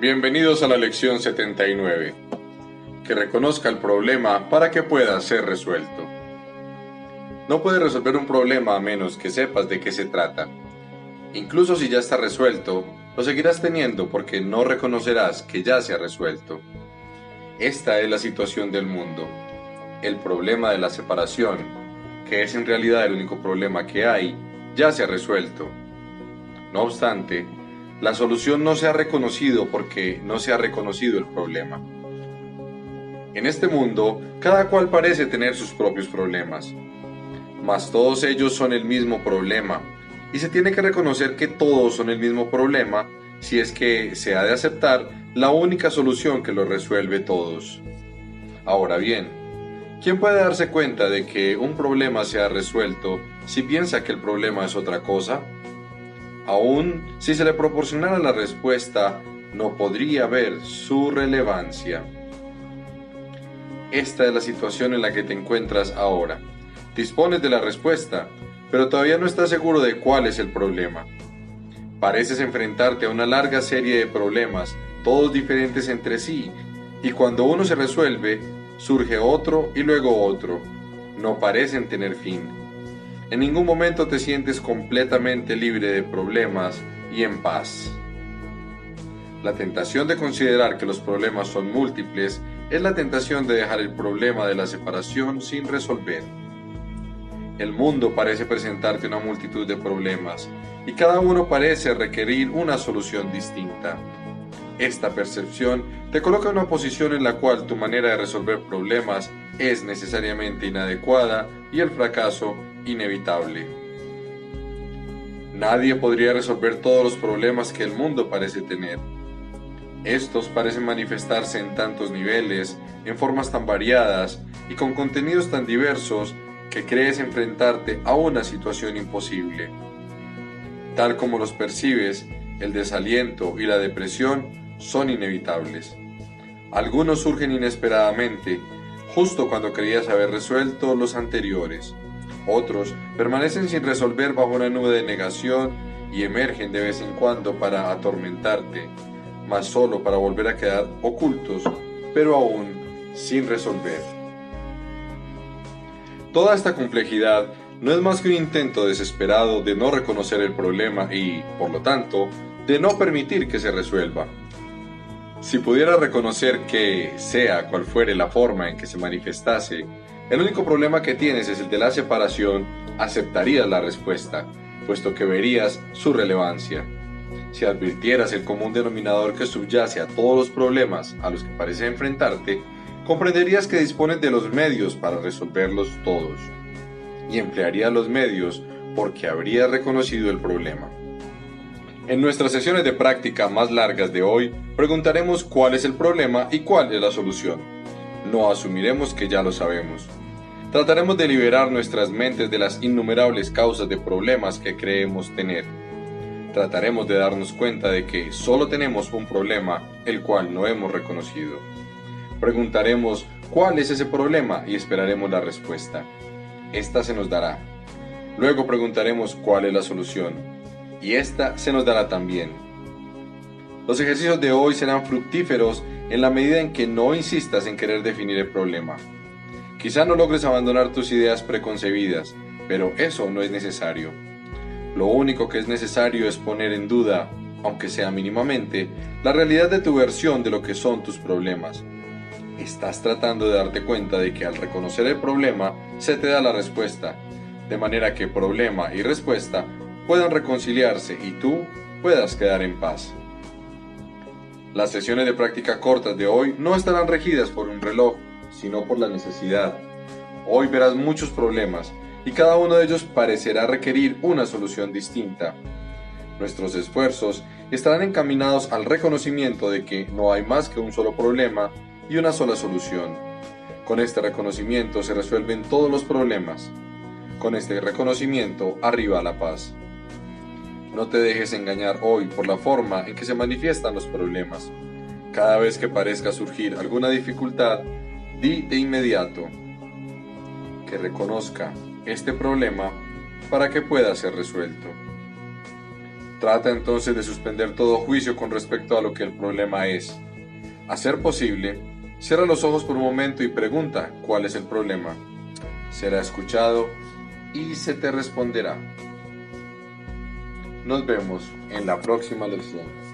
Bienvenidos a la lección 79. Que reconozca el problema para que pueda ser resuelto. No puedes resolver un problema a menos que sepas de qué se trata. Incluso si ya está resuelto, lo seguirás teniendo porque no reconocerás que ya se ha resuelto. Esta es la situación del mundo. El problema de la separación, que es en realidad el único problema que hay, ya se ha resuelto. No obstante, la solución no se ha reconocido porque no se ha reconocido el problema. En este mundo, cada cual parece tener sus propios problemas, mas todos ellos son el mismo problema, y se tiene que reconocer que todos son el mismo problema si es que se ha de aceptar la única solución que lo resuelve todos. Ahora bien, ¿quién puede darse cuenta de que un problema se ha resuelto si piensa que el problema es otra cosa? Aún si se le proporcionara la respuesta, no podría ver su relevancia. Esta es la situación en la que te encuentras ahora. Dispones de la respuesta, pero todavía no estás seguro de cuál es el problema. Pareces enfrentarte a una larga serie de problemas, todos diferentes entre sí, y cuando uno se resuelve, surge otro y luego otro. No parecen tener fin. En ningún momento te sientes completamente libre de problemas y en paz. La tentación de considerar que los problemas son múltiples es la tentación de dejar el problema de la separación sin resolver. El mundo parece presentarte una multitud de problemas y cada uno parece requerir una solución distinta. Esta percepción te coloca en una posición en la cual tu manera de resolver problemas es necesariamente inadecuada y el fracaso inevitable. Nadie podría resolver todos los problemas que el mundo parece tener. Estos parecen manifestarse en tantos niveles, en formas tan variadas y con contenidos tan diversos que crees enfrentarte a una situación imposible. Tal como los percibes, el desaliento y la depresión son inevitables. Algunos surgen inesperadamente, justo cuando creías haber resuelto los anteriores. Otros permanecen sin resolver bajo una nube de negación y emergen de vez en cuando para atormentarte, mas solo para volver a quedar ocultos, pero aún sin resolver. Toda esta complejidad no es más que un intento desesperado de no reconocer el problema y, por lo tanto, de no permitir que se resuelva. Si pudiera reconocer que, sea cual fuere la forma en que se manifestase, el único problema que tienes es el de la separación, aceptarías la respuesta, puesto que verías su relevancia. Si advirtieras el común denominador que subyace a todos los problemas a los que parece enfrentarte, comprenderías que dispones de los medios para resolverlos todos, y emplearías los medios porque habrías reconocido el problema. En nuestras sesiones de práctica más largas de hoy, preguntaremos cuál es el problema y cuál es la solución no asumiremos que ya lo sabemos. Trataremos de liberar nuestras mentes de las innumerables causas de problemas que creemos tener. Trataremos de darnos cuenta de que solo tenemos un problema, el cual no hemos reconocido. Preguntaremos cuál es ese problema y esperaremos la respuesta. Esta se nos dará. Luego preguntaremos cuál es la solución. Y esta se nos dará también. Los ejercicios de hoy serán fructíferos en la medida en que no insistas en querer definir el problema. Quizá no logres abandonar tus ideas preconcebidas, pero eso no es necesario. Lo único que es necesario es poner en duda, aunque sea mínimamente, la realidad de tu versión de lo que son tus problemas. Estás tratando de darte cuenta de que al reconocer el problema se te da la respuesta, de manera que problema y respuesta puedan reconciliarse y tú puedas quedar en paz. Las sesiones de práctica cortas de hoy no estarán regidas por un reloj, sino por la necesidad. Hoy verás muchos problemas y cada uno de ellos parecerá requerir una solución distinta. Nuestros esfuerzos estarán encaminados al reconocimiento de que no hay más que un solo problema y una sola solución. Con este reconocimiento se resuelven todos los problemas. Con este reconocimiento arriba la paz. No te dejes engañar hoy por la forma en que se manifiestan los problemas. Cada vez que parezca surgir alguna dificultad, di de inmediato que reconozca este problema para que pueda ser resuelto. Trata entonces de suspender todo juicio con respecto a lo que el problema es. A ser posible, cierra los ojos por un momento y pregunta cuál es el problema. Será escuchado y se te responderá. Nos vemos en la próxima lección.